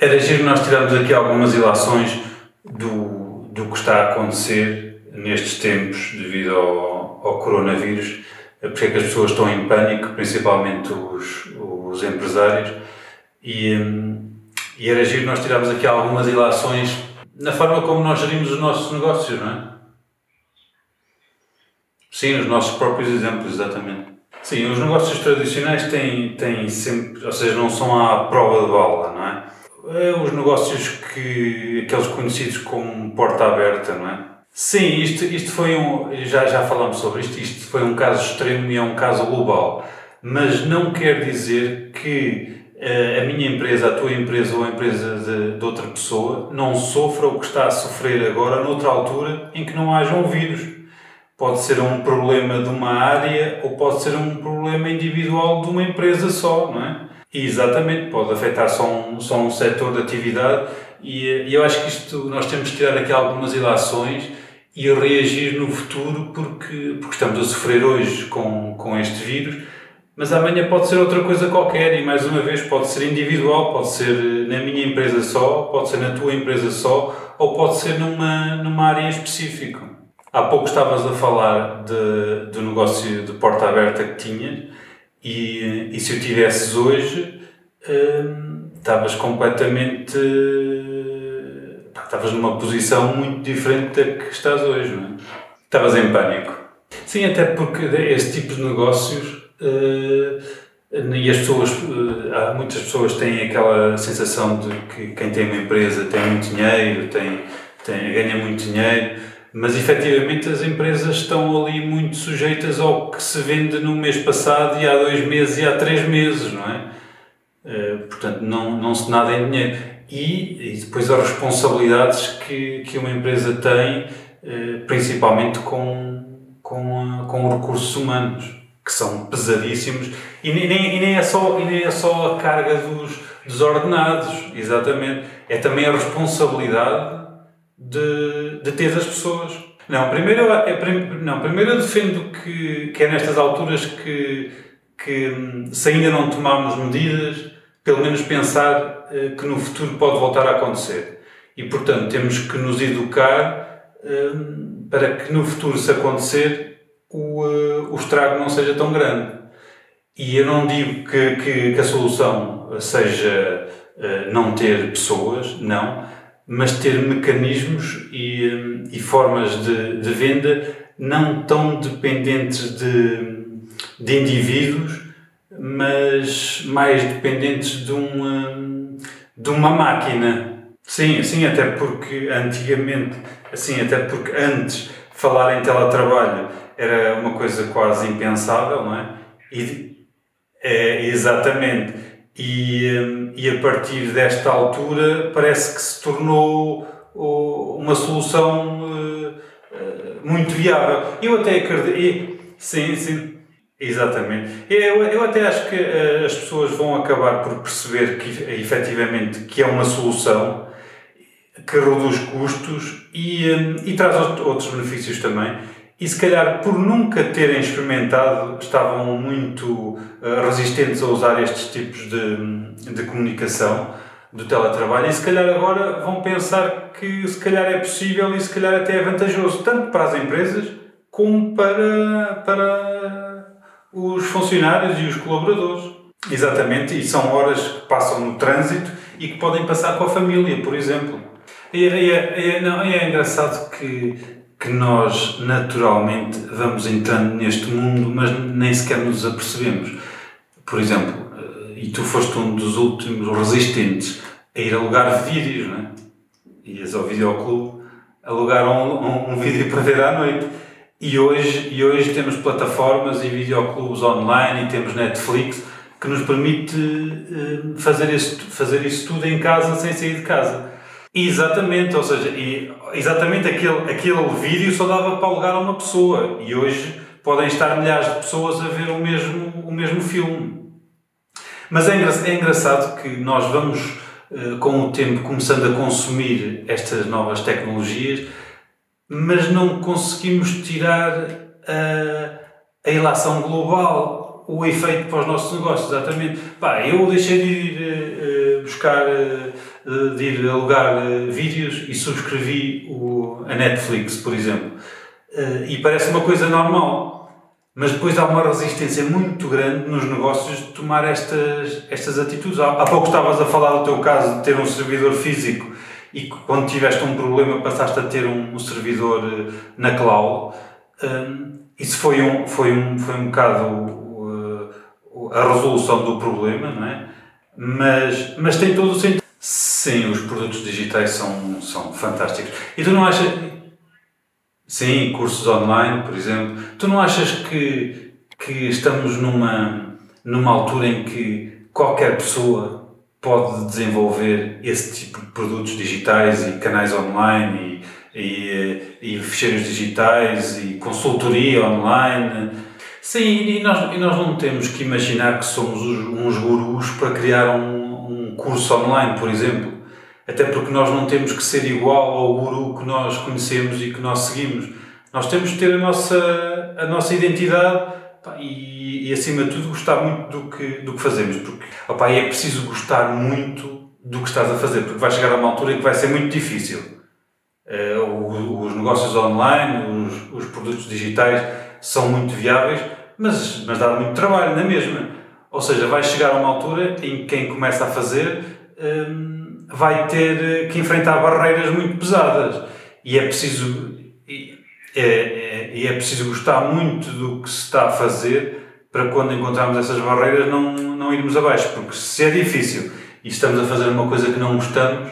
Era giro nós tirarmos aqui algumas ilações do, do que está a acontecer nestes tempos devido ao, ao coronavírus, porque é que as pessoas estão em pânico, principalmente os, os empresários, e, e era giro nós tirarmos aqui algumas ilações na forma como nós gerimos os nossos negócios, não é? Sim, os nossos próprios exemplos, exatamente. Sim, os negócios tradicionais têm, têm sempre, ou seja, não são à prova de bala, não é? É, os negócios que aqueles conhecidos como porta aberta, não é? Sim, isto, isto foi um. Já, já falámos sobre isto, isto foi um caso extremo e é um caso global. Mas não quer dizer que uh, a minha empresa, a tua empresa ou a empresa de, de, outra pessoa não sofra o que está a sofrer agora noutra altura em que não haja um vírus. Pode ser um problema de uma área ou pode ser um problema individual de uma empresa só, não é? Exatamente, pode afetar só um, só um setor de atividade e, e eu acho que isto nós temos que tirar aqui algumas ilações e reagir no futuro porque, porque estamos a sofrer hoje com, com este vírus, mas amanhã pode ser outra coisa qualquer e mais uma vez pode ser individual, pode ser na minha empresa só, pode ser na tua empresa só ou pode ser numa, numa área em específico. Há pouco estavas a falar de, do negócio de porta aberta que tinhas e, e se o tivesses hoje, hum, estavas completamente. estavas numa posição muito diferente da que estás hoje, não é? Estavas em pânico. Sim, até porque esse tipo de negócios. Uh, e as pessoas, uh, há muitas pessoas têm aquela sensação de que quem tem uma empresa tem muito dinheiro, tem, tem, ganha muito dinheiro mas efetivamente as empresas estão ali muito sujeitas ao que se vende no mês passado e há dois meses e há três meses, não é? Uh, portanto, não, não se nada em dinheiro. E, e, depois as responsabilidades que, que uma empresa tem, uh, principalmente com, com, com recursos humanos, que são pesadíssimos, e nem, e nem, é, só, e nem é só a carga dos, dos ordenados, exatamente, é também a responsabilidade de, de ter as pessoas. Não, primeiro, é, não, primeiro eu defendo que, que é nestas alturas que, que, se ainda não tomarmos medidas, pelo menos pensar eh, que no futuro pode voltar a acontecer. E, portanto, temos que nos educar eh, para que no futuro, se acontecer, o, eh, o estrago não seja tão grande. E eu não digo que, que, que a solução seja não ter pessoas, não mas ter mecanismos e, e formas de, de, venda não tão dependentes de, de indivíduos, mas mais dependentes de uma, de uma máquina. Sim, sim, até porque antigamente, assim, até porque antes falar em teletrabalho era uma coisa quase impensável, não é? E, é exatamente. E, e a partir desta altura parece que se tornou uma solução eh, eh, muito viável. Eu até acredito. Sim, sim. Exatamente. Eu, eu até acho que eh, as pessoas vão acabar por perceber que efetivamente que é uma solução que reduz custos e, hum, e traz outros benefícios também e se calhar por nunca terem experimentado estavam muito uh, resistentes a usar estes tipos de, de comunicação do teletrabalho e se calhar agora vão pensar que se calhar é possível e se calhar até é vantajoso tanto para as empresas como para, para os funcionários e os colaboradores. Exatamente, e são horas que passam no trânsito e que podem passar com a família, por exemplo. E, e, e, não, é engraçado que que nós naturalmente vamos entrando neste mundo, mas nem sequer nos apercebemos. Por exemplo, eh, e tu foste um dos últimos resistentes a ir alugar vídeos, não é? Ias ao videoclube alugar um, um, um vídeo para ver à noite. E hoje, e hoje temos plataformas e videoclubes online e temos Netflix que nos permite uh, fazer, isso, fazer isso tudo em casa sem sair de casa. Exatamente, ou seja, exatamente aquele, aquele vídeo só dava para alugar a uma pessoa e hoje podem estar milhares de pessoas a ver o mesmo, o mesmo filme. Mas é, é engraçado que nós vamos, uh, com o tempo, começando a consumir estas novas tecnologias, mas não conseguimos tirar a, a ilação global, o efeito para os nossos negócios, exatamente. Pá, eu deixei de ir uh, buscar. Uh, de ir alugar vídeos e subscrevi o, a Netflix, por exemplo. E parece uma coisa normal, mas depois há uma resistência muito grande nos negócios de tomar estas, estas atitudes. Há, há pouco estavas a falar do teu caso de ter um servidor físico e quando tiveste um problema passaste a ter um, um servidor na cloud. Um, isso foi um, foi um, foi um bocado uh, a resolução do problema, não é? Mas, mas tem todo o sentido. Sim, os produtos digitais são, são fantásticos. E tu não achas, Sim, cursos online, por exemplo. Tu não achas que, que estamos numa, numa altura em que qualquer pessoa pode desenvolver esse tipo de produtos digitais e canais online e, e, e ficheiros digitais e consultoria online? Sim, e nós, e nós não temos que imaginar que somos uns gurus para criar um, um curso online, por exemplo até porque nós não temos que ser igual ao guru que nós conhecemos e que nós seguimos. Nós temos que ter a nossa, a nossa identidade e, e, acima de tudo, gostar muito do que, do que fazemos. Porque opa, é preciso gostar muito do que estás a fazer, porque vai chegar a uma altura em que vai ser muito difícil. Uh, os, negócios online, os, os produtos digitais são muito viáveis, mas, mas dá muito trabalho na mesma. Ou seja, vai chegar a uma altura em que quem começa a fazer. Um, vai ter que enfrentar barreiras muito pesadas e é preciso é, é, e é preciso gostar muito do que se está a fazer para quando encontrarmos essas barreiras não, não irmos abaixo, porque se é difícil e estamos a fazer uma coisa que não gostamos,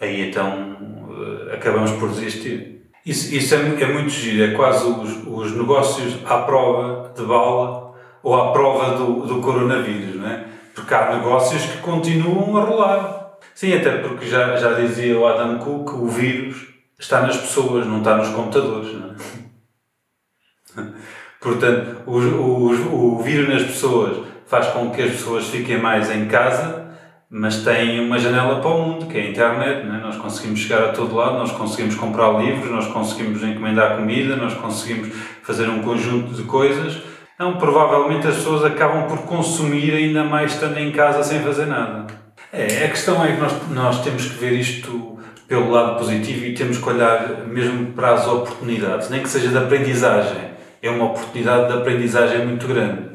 aí então uh, acabamos por desistir. Isso, isso é, é muito giro, é quase os, os negócios à prova de bala ou à prova do, do coronavírus, não é? Porque há negócios que continuam a rolar Sim, até porque já, já dizia o Adam Cook, o vírus está nas pessoas, não está nos computadores. Não é? Portanto, o, o, o vírus nas pessoas faz com que as pessoas fiquem mais em casa, mas tem uma janela para o mundo, que é a internet. Não é? Nós conseguimos chegar a todo lado, nós conseguimos comprar livros, nós conseguimos encomendar comida, nós conseguimos fazer um conjunto de coisas. Então, provavelmente as pessoas acabam por consumir ainda mais estando em casa sem fazer nada. É, a questão é que nós, nós temos que ver isto pelo lado positivo e temos que olhar mesmo para as oportunidades, nem que seja de aprendizagem. É uma oportunidade de aprendizagem muito grande.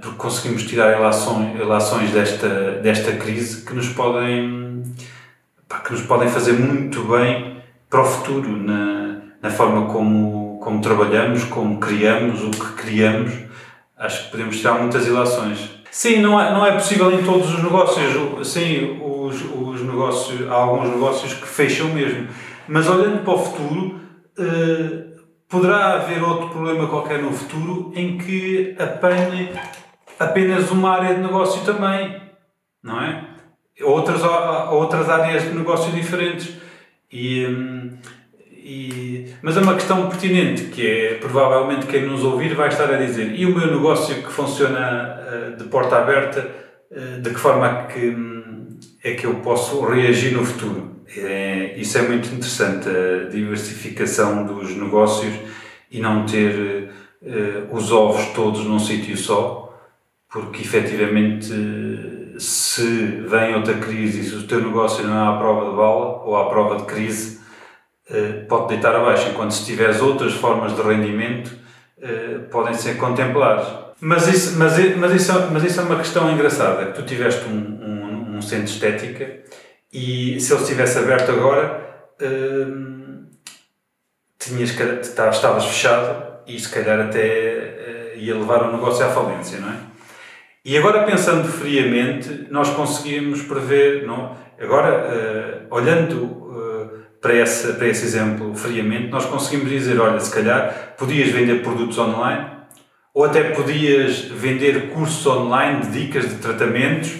Porque conseguimos tirar relações, relações desta, desta crise que nos podem que nos podem fazer muito bem para o futuro na, na forma como, como trabalhamos, como criamos, o que criamos. Acho que podemos tirar muitas ilações. Sim, não é, não é possível em todos os negócios. Sim, os, os negócios, há alguns negócios que fecham mesmo. Mas olhando para o futuro, eh, poderá haver outro problema qualquer no futuro em que apanhe apenas uma área de negócio também, não é? Outras, outras áreas de negócio diferentes. E, hum, e, mas é uma questão pertinente, que é, provavelmente quem nos ouvir vai estar a dizer e o meu negócio que funciona uh, de porta aberta, uh, de que forma é que, um, é que eu posso reagir no futuro? É, isso é muito interessante, a diversificação dos negócios e não ter uh, os ovos todos num sítio só, porque efetivamente se vem outra crise e se o teu negócio não é à prova de bala ou à prova de crise, eh, pode deitar abaixo, enquanto se tiveres outras formas de rendimento, eh, podem ser contemplados. Mas isso, mas, mas, isso, mas isso é uma questão engraçada, que tu tiveste um, um, um centro de estética e se ele estivesse aberto agora, hum, tinhas, estavas fechado e se calhar até ia levar o negócio à falência, não é? E agora pensando friamente, nós conseguimos prever, não? agora uh, olhando para esse, para esse exemplo friamente, nós conseguimos dizer, olha, se calhar podias vender produtos online ou até podias vender cursos online de dicas de tratamentos,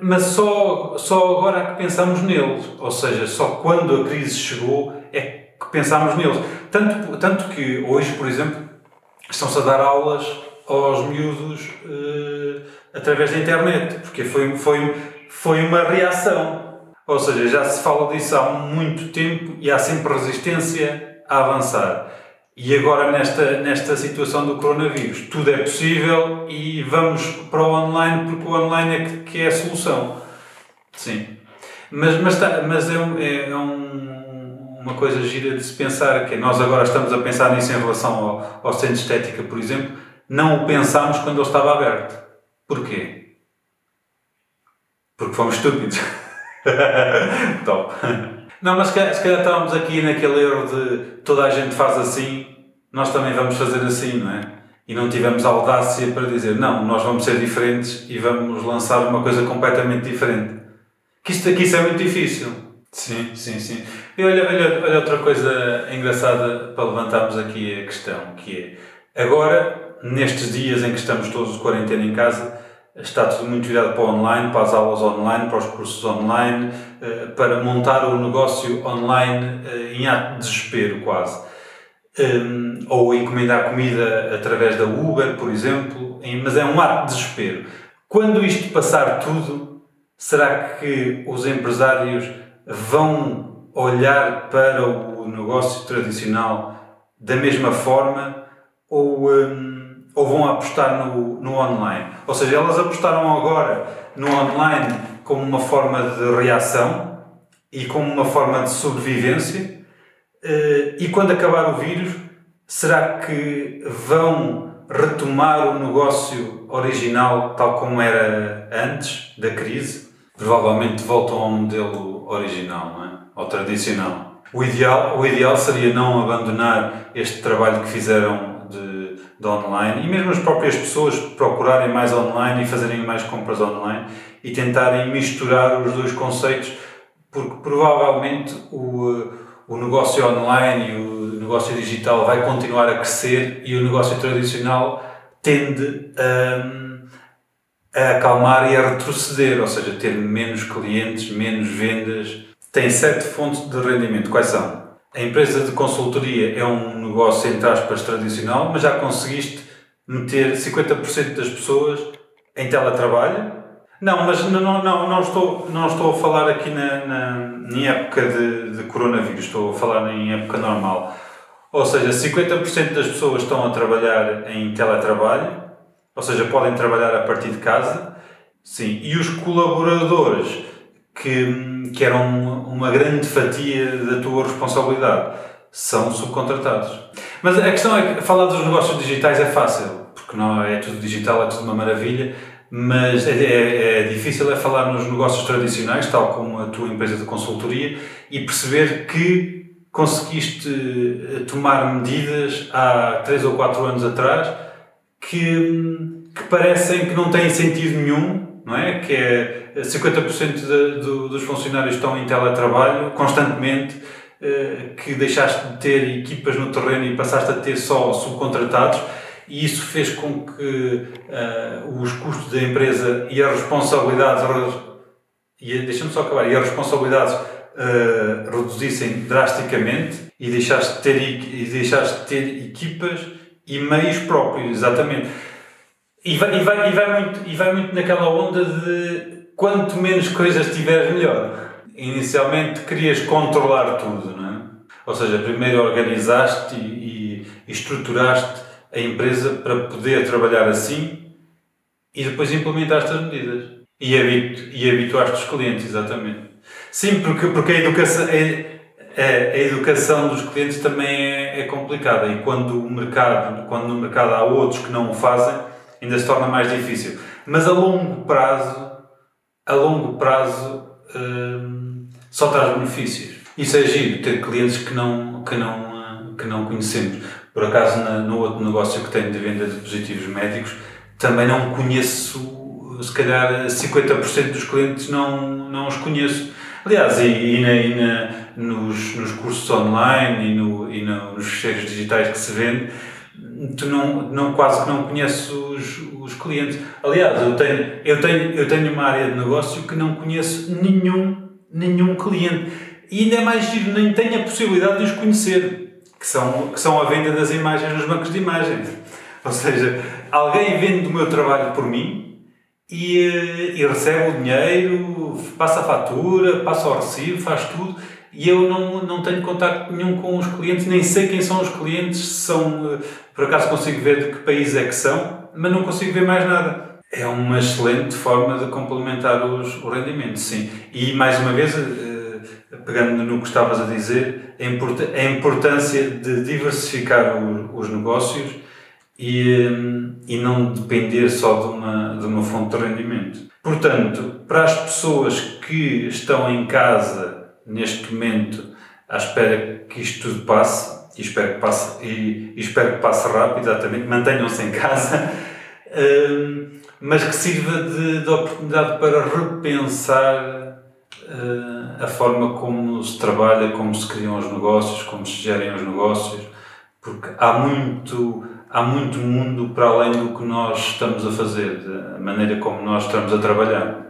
mas só, só agora é que pensamos neles, ou seja, só quando a crise chegou é que pensámos neles. Tanto, tanto que hoje, por exemplo, estão-se a dar aulas aos miúdos uh, através da internet, porque foi, foi, foi uma reação ou seja, já se fala disso há muito tempo e há sempre resistência a avançar. E agora, nesta, nesta situação do coronavírus, tudo é possível e vamos para o online porque o online é que, que é a solução. Sim. Mas, mas, tá, mas é, um, é, é um, uma coisa gira de se pensar, que nós agora estamos a pensar nisso em relação ao, ao centro de estética, por exemplo, não o pensámos quando ele estava aberto. Porquê? Porque fomos estúpidos. Top. Não, mas se calhar, estávamos aqui naquele erro de toda a gente faz assim, nós também vamos fazer assim, não é? E não tivemos a audácia para dizer, não, nós vamos ser diferentes e vamos lançar uma coisa completamente diferente. Que isto aqui isso é muito difícil. Sim, sim, sim. E olha, olha, olha outra coisa engraçada para levantarmos aqui a questão, que é, agora, nestes dias em que estamos todos de quarentena em casa, está tudo muito virado para o online, para as aulas online, para os cursos online, eh, para montar o negócio online eh, em ato de desespero quase. Ehm, ou encomendar comida através da Uber, por exemplo, mas é um ato de desespero. Quando isto passar tudo, será que os empresários vão olhar para o negócio tradicional da mesma forma ou, um, ou vão apostar no, no online? Ou seja, elas apostaram agora no online como uma forma de reação e como uma forma de sobrevivência. Uh, e quando acabar o vírus, será que vão retomar o negócio original tal como era antes da crise? provavelmente voltam ao modelo original, não é? ao tradicional. O ideal, o ideal seria não abandonar este trabalho que fizeram de, de online e mesmo as próprias pessoas procurarem mais online e fazerem mais compras online e tentarem misturar os dois conceitos, porque provavelmente o, o negócio online e o negócio digital vai continuar a crescer e o negócio tradicional tende a a acalmar e a retroceder, ou seja, ter menos clientes, menos vendas. Tem sete fontes de rendimento. Quais são? A empresa de consultoria é um negócio, entre aspas, tradicional, mas já conseguiste meter 50% das pessoas em teletrabalho? Não, mas não, não, não, estou, não estou a falar aqui na, na, em época de, de coronavírus, estou a falar em época normal. Ou seja, 50% das pessoas estão a trabalhar em teletrabalho ou seja, podem trabalhar a partir de casa. Sim. E os colaboradores que, que eram uma grande fatia da tua responsabilidade são subcontratados. Mas a questão é que falar dos negócios digitais é fácil, porque não é tudo digital, é tudo uma maravilha, mas é, é, é, difícil é falar nos negócios tradicionais, tal como a tua empresa de consultoria, e perceber que conseguiste eh, tomar medidas há 3 ou 4 anos atrás que, que parecem que não têm sentido nenhum, não é? Que é 50% de, de, dos funcionários estão em teletrabalho constantemente, eh, que deixaste de ter equipas no terreno e passaste a ter só subcontratados e isso fez com que uh, os custos da empresa e as responsabilidades e deixa-me só acabar e as responsabilidades uh, reduzissem drasticamente e deixaste de ter e deixaste de ter equipas e meios próprios, exatamente. E vai, e, vai, e, vai muito, e vai muito naquela onda de quanto menos coisas tiveres, melhor. Inicialmente querias controlar tudo, não é? Ou seja, primeiro organizaste e, e, estruturaste a empresa para poder trabalhar assim e depois implementaste as medidas. E, habitu, e habituaste os clientes, exatamente. Sim, porque, porque a educação. A educação dos clientes também é, é, complicada e quando o mercado, quando no mercado há outros que não o fazem, ainda se torna mais difícil. Mas a longo prazo, a longo prazo, hum, só traz benefícios. Isso é giro, ter clientes que não, que não, que não conhecemos. Por acaso, na, no outro negócio que tenho de venda de dispositivos médicos, também não conheço, se calhar 50% dos clientes não, não os conheço Aliás, e, e, na, e na, nos, nos cursos online e, no, e no, nos fecheiros digitais que se vende, tu não, não, quase que não conheces os, os clientes. Aliás, eu tenho, eu, tenho, eu tenho uma área de negócio que não conheço nenhum, nenhum cliente. E ainda é mais giro, nem tenho a possibilidade de os conhecer, que são, que são a venda das imagens nos bancos de imagens. Ou seja, alguém vende o meu trabalho por mim, e, eh, e recebe o dinheiro, passa a fatura, passa o recibo, faz tudo e eu não, não tenho contacto nenhum com os clientes, nem sei quem são os clientes, são, eh, por acaso consigo ver de que país é que são, mas não consigo ver mais nada. É uma excelente forma de complementar os, o rendimento, sim. E mais uma vez, eh, pegando no que estavas a dizer, a, import a importância de diversificar os negócios e, e não depender só de uma, de uma fonte de rendimento. Portanto, para as pessoas que estão em casa neste momento à espera que isto tudo passe, e espero que passe, e, e espero que passe rápido, exatamente, mantenham-se em casa, uh, mas que sirva de, de oportunidade para repensar uh, a forma como se trabalha, como se criam os negócios, como se gerem os negócios, porque há muito, há muito mundo para além do que nós estamos a fazer, da maneira como nós estamos a trabalhar.